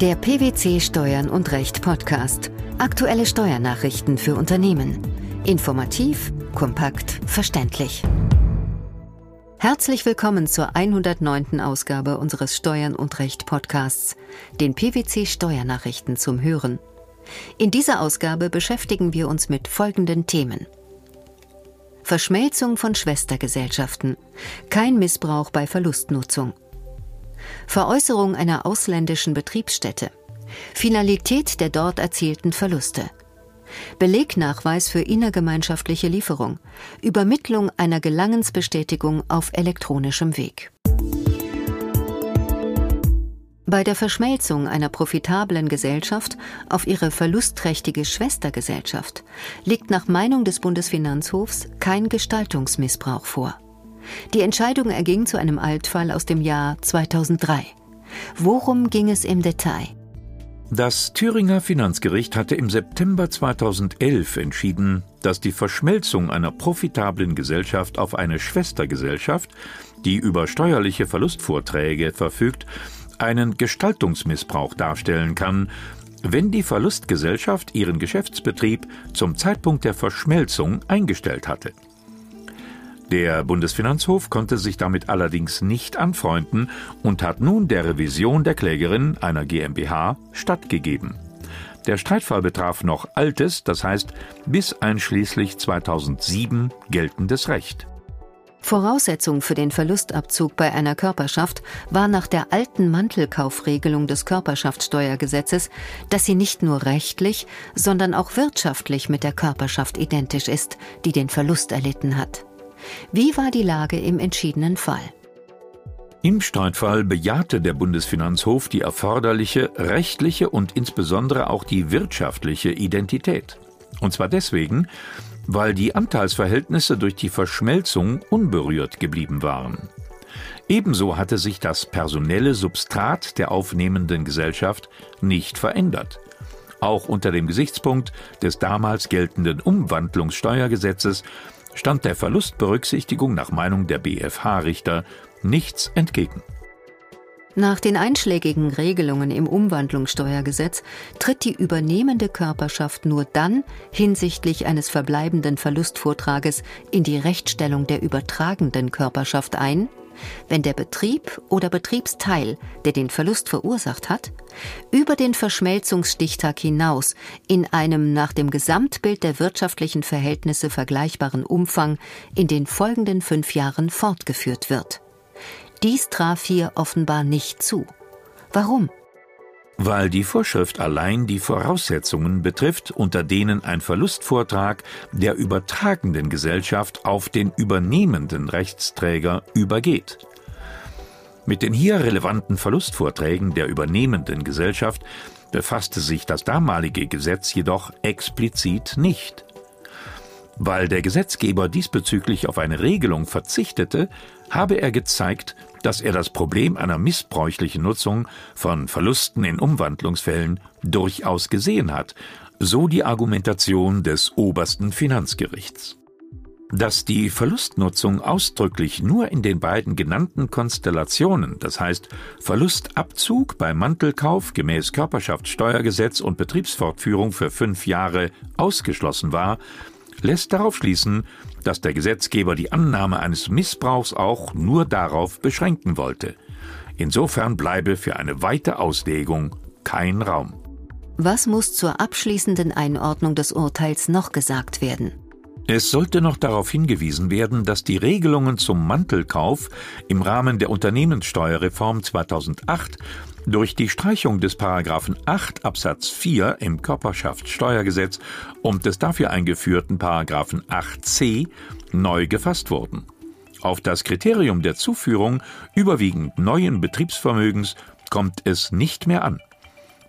Der PwC Steuern und Recht Podcast. Aktuelle Steuernachrichten für Unternehmen. Informativ, kompakt, verständlich. Herzlich willkommen zur 109. Ausgabe unseres Steuern und Recht Podcasts, den PwC Steuernachrichten zum Hören. In dieser Ausgabe beschäftigen wir uns mit folgenden Themen. Verschmelzung von Schwestergesellschaften. Kein Missbrauch bei Verlustnutzung. Veräußerung einer ausländischen Betriebsstätte, Finalität der dort erzielten Verluste, Belegnachweis für innergemeinschaftliche Lieferung, Übermittlung einer Gelangensbestätigung auf elektronischem Weg. Bei der Verschmelzung einer profitablen Gesellschaft auf ihre verlustträchtige Schwestergesellschaft liegt nach Meinung des Bundesfinanzhofs kein Gestaltungsmissbrauch vor. Die Entscheidung erging zu einem Altfall aus dem Jahr 2003. Worum ging es im Detail? Das Thüringer Finanzgericht hatte im September 2011 entschieden, dass die Verschmelzung einer profitablen Gesellschaft auf eine Schwestergesellschaft, die über steuerliche Verlustvorträge verfügt, einen Gestaltungsmissbrauch darstellen kann, wenn die Verlustgesellschaft ihren Geschäftsbetrieb zum Zeitpunkt der Verschmelzung eingestellt hatte. Der Bundesfinanzhof konnte sich damit allerdings nicht anfreunden und hat nun der Revision der Klägerin, einer GmbH, stattgegeben. Der Streitfall betraf noch altes, das heißt bis einschließlich 2007 geltendes Recht. Voraussetzung für den Verlustabzug bei einer Körperschaft war nach der alten Mantelkaufregelung des Körperschaftssteuergesetzes, dass sie nicht nur rechtlich, sondern auch wirtschaftlich mit der Körperschaft identisch ist, die den Verlust erlitten hat. Wie war die Lage im entschiedenen Fall? Im Streitfall bejahte der Bundesfinanzhof die erforderliche rechtliche und insbesondere auch die wirtschaftliche Identität. Und zwar deswegen, weil die Anteilsverhältnisse durch die Verschmelzung unberührt geblieben waren. Ebenso hatte sich das personelle Substrat der aufnehmenden Gesellschaft nicht verändert. Auch unter dem Gesichtspunkt des damals geltenden Umwandlungssteuergesetzes stand der Verlustberücksichtigung nach Meinung der BFH-Richter nichts entgegen. Nach den einschlägigen Regelungen im Umwandlungssteuergesetz tritt die übernehmende Körperschaft nur dann hinsichtlich eines verbleibenden Verlustvortrages in die Rechtsstellung der übertragenden Körperschaft ein, wenn der Betrieb oder Betriebsteil, der den Verlust verursacht hat, über den Verschmelzungsstichtag hinaus in einem nach dem Gesamtbild der wirtschaftlichen Verhältnisse vergleichbaren Umfang in den folgenden fünf Jahren fortgeführt wird. Dies traf hier offenbar nicht zu. Warum? Weil die Vorschrift allein die Voraussetzungen betrifft, unter denen ein Verlustvortrag der übertragenden Gesellschaft auf den übernehmenden Rechtsträger übergeht. Mit den hier relevanten Verlustvorträgen der übernehmenden Gesellschaft befasste sich das damalige Gesetz jedoch explizit nicht. Weil der Gesetzgeber diesbezüglich auf eine Regelung verzichtete, habe er gezeigt, dass er das Problem einer missbräuchlichen Nutzung von Verlusten in Umwandlungsfällen durchaus gesehen hat, so die Argumentation des obersten Finanzgerichts. Dass die Verlustnutzung ausdrücklich nur in den beiden genannten Konstellationen, das heißt Verlustabzug bei Mantelkauf gemäß Körperschaftssteuergesetz und Betriebsfortführung für fünf Jahre ausgeschlossen war, lässt darauf schließen, dass der Gesetzgeber die Annahme eines Missbrauchs auch nur darauf beschränken wollte. Insofern bleibe für eine weite Auslegung kein Raum. Was muss zur abschließenden Einordnung des Urteils noch gesagt werden? Es sollte noch darauf hingewiesen werden, dass die Regelungen zum Mantelkauf im Rahmen der Unternehmenssteuerreform 2008 durch die Streichung des Paragraphen 8 Absatz 4 im Körperschaftssteuergesetz und des dafür eingeführten Paragraphen 8c neu gefasst wurden. Auf das Kriterium der Zuführung überwiegend neuen Betriebsvermögens kommt es nicht mehr an.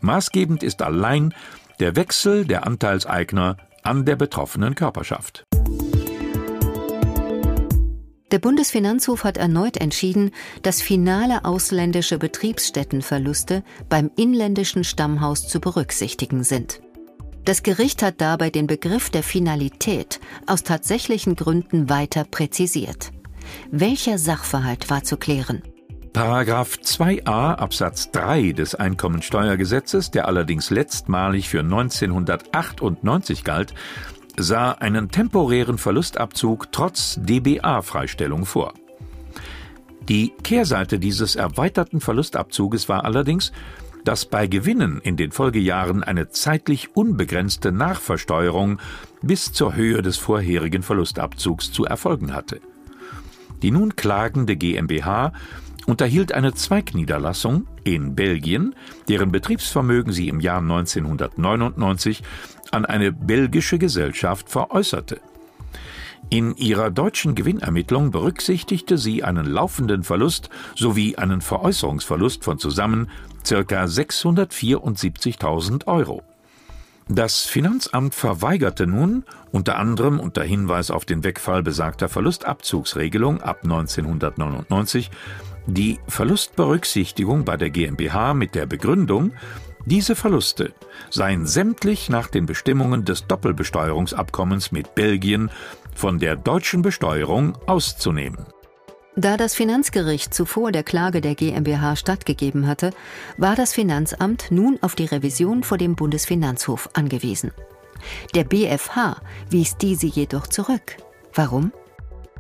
Maßgebend ist allein der Wechsel der Anteilseigner an der betroffenen Körperschaft. Der Bundesfinanzhof hat erneut entschieden, dass finale ausländische Betriebsstättenverluste beim inländischen Stammhaus zu berücksichtigen sind. Das Gericht hat dabei den Begriff der Finalität aus tatsächlichen Gründen weiter präzisiert. Welcher Sachverhalt war zu klären? Paragraph 2a Absatz 3 des Einkommensteuergesetzes, der allerdings letztmalig für 1998 galt, sah einen temporären Verlustabzug trotz DBA-Freistellung vor. Die Kehrseite dieses erweiterten Verlustabzuges war allerdings, dass bei Gewinnen in den Folgejahren eine zeitlich unbegrenzte Nachversteuerung bis zur Höhe des vorherigen Verlustabzugs zu erfolgen hatte. Die nun klagende GmbH unterhielt eine Zweigniederlassung in Belgien, deren Betriebsvermögen sie im Jahr 1999 an eine belgische Gesellschaft veräußerte. In ihrer deutschen Gewinnermittlung berücksichtigte sie einen laufenden Verlust sowie einen Veräußerungsverlust von zusammen ca. 674.000 Euro. Das Finanzamt verweigerte nun, unter anderem unter Hinweis auf den Wegfall besagter Verlustabzugsregelung ab 1999, die Verlustberücksichtigung bei der GmbH mit der Begründung, diese Verluste seien sämtlich nach den Bestimmungen des Doppelbesteuerungsabkommens mit Belgien von der deutschen Besteuerung auszunehmen. Da das Finanzgericht zuvor der Klage der GmbH stattgegeben hatte, war das Finanzamt nun auf die Revision vor dem Bundesfinanzhof angewiesen. Der BfH wies diese jedoch zurück. Warum?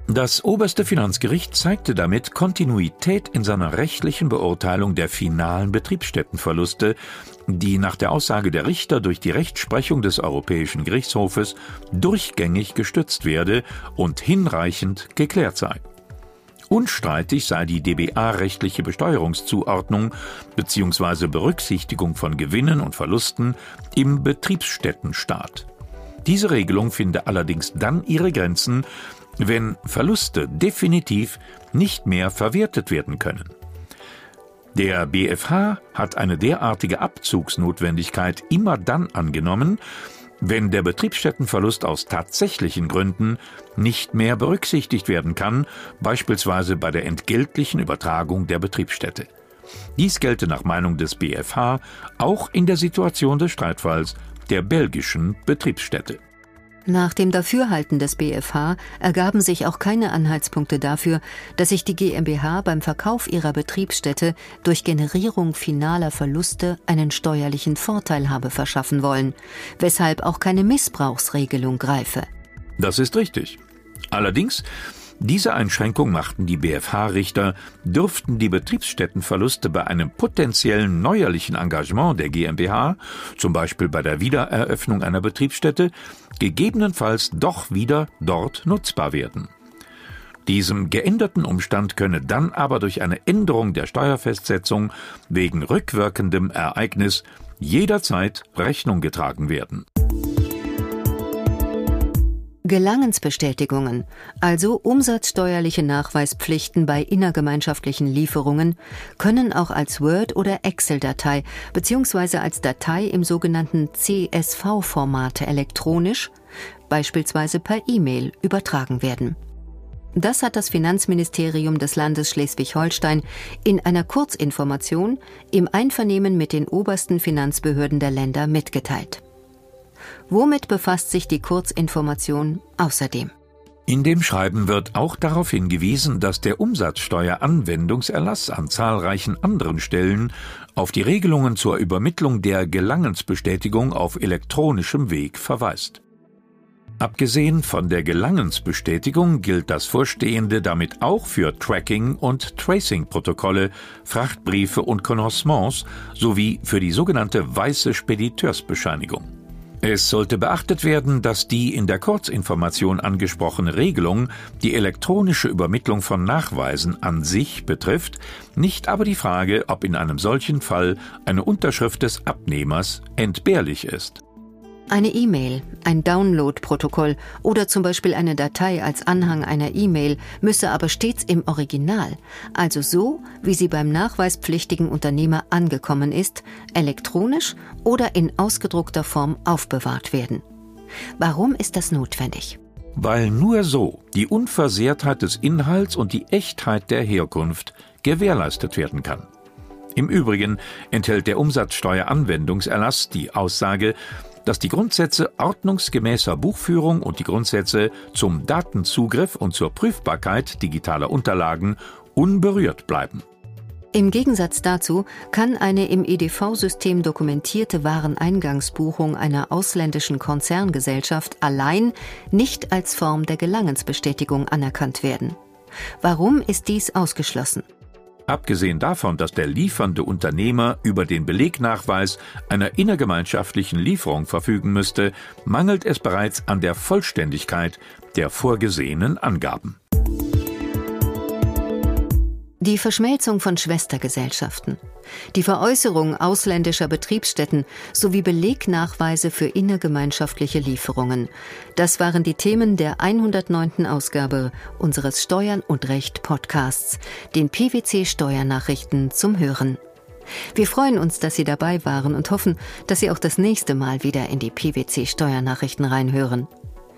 Das oberste Finanzgericht zeigte damit Kontinuität in seiner rechtlichen Beurteilung der finalen Betriebsstättenverluste, die nach der Aussage der Richter durch die Rechtsprechung des Europäischen Gerichtshofes durchgängig gestützt werde und hinreichend geklärt sei. Unstreitig sei die DBA-rechtliche Besteuerungszuordnung bzw. Berücksichtigung von Gewinnen und Verlusten im Betriebsstättenstaat. Diese Regelung finde allerdings dann ihre Grenzen, wenn Verluste definitiv nicht mehr verwertet werden können. Der BfH hat eine derartige Abzugsnotwendigkeit immer dann angenommen, wenn der Betriebsstättenverlust aus tatsächlichen Gründen nicht mehr berücksichtigt werden kann, beispielsweise bei der entgeltlichen Übertragung der Betriebsstätte. Dies gelte nach Meinung des BfH auch in der Situation des Streitfalls der belgischen Betriebsstätte. Nach dem Dafürhalten des BfH ergaben sich auch keine Anhaltspunkte dafür, dass sich die GmbH beim Verkauf ihrer Betriebsstätte durch Generierung finaler Verluste einen steuerlichen Vorteil habe verschaffen wollen, weshalb auch keine Missbrauchsregelung greife. Das ist richtig. Allerdings diese Einschränkung machten die BfH-Richter, dürften die Betriebsstättenverluste bei einem potenziellen neuerlichen Engagement der GmbH, zum Beispiel bei der Wiedereröffnung einer Betriebsstätte, gegebenenfalls doch wieder dort nutzbar werden. Diesem geänderten Umstand könne dann aber durch eine Änderung der Steuerfestsetzung wegen rückwirkendem Ereignis jederzeit Rechnung getragen werden. Gelangensbestätigungen, also umsatzsteuerliche Nachweispflichten bei innergemeinschaftlichen Lieferungen, können auch als Word- oder Excel-Datei bzw. als Datei im sogenannten CSV-Format elektronisch, beispielsweise per E-Mail, übertragen werden. Das hat das Finanzministerium des Landes Schleswig-Holstein in einer Kurzinformation im Einvernehmen mit den obersten Finanzbehörden der Länder mitgeteilt. Womit befasst sich die Kurzinformation außerdem? In dem Schreiben wird auch darauf hingewiesen, dass der Umsatzsteueranwendungserlass an zahlreichen anderen Stellen auf die Regelungen zur Übermittlung der Gelangensbestätigung auf elektronischem Weg verweist. Abgesehen von der Gelangensbestätigung gilt das Vorstehende damit auch für Tracking- und Tracing-Protokolle, Frachtbriefe und Connoissements sowie für die sogenannte weiße Spediteursbescheinigung. Es sollte beachtet werden, dass die in der Kurzinformation angesprochene Regelung die elektronische Übermittlung von Nachweisen an sich betrifft, nicht aber die Frage, ob in einem solchen Fall eine Unterschrift des Abnehmers entbehrlich ist. Eine E-Mail, ein Download-Protokoll oder zum Beispiel eine Datei als Anhang einer E-Mail müsse aber stets im Original, also so, wie sie beim nachweispflichtigen Unternehmer angekommen ist, elektronisch oder in ausgedruckter Form aufbewahrt werden. Warum ist das notwendig? Weil nur so die Unversehrtheit des Inhalts und die Echtheit der Herkunft gewährleistet werden kann. Im Übrigen enthält der Umsatzsteueranwendungserlass die Aussage, dass die Grundsätze ordnungsgemäßer Buchführung und die Grundsätze zum Datenzugriff und zur Prüfbarkeit digitaler Unterlagen unberührt bleiben. Im Gegensatz dazu kann eine im EDV-System dokumentierte Wareneingangsbuchung einer ausländischen Konzerngesellschaft allein nicht als Form der Gelangensbestätigung anerkannt werden. Warum ist dies ausgeschlossen? Abgesehen davon, dass der liefernde Unternehmer über den Belegnachweis einer innergemeinschaftlichen Lieferung verfügen müsste, mangelt es bereits an der Vollständigkeit der vorgesehenen Angaben. Die Verschmelzung von Schwestergesellschaften, die Veräußerung ausländischer Betriebsstätten sowie Belegnachweise für innergemeinschaftliche Lieferungen. Das waren die Themen der 109. Ausgabe unseres Steuern und Recht Podcasts, den PwC Steuernachrichten zum Hören. Wir freuen uns, dass Sie dabei waren und hoffen, dass Sie auch das nächste Mal wieder in die PwC Steuernachrichten reinhören.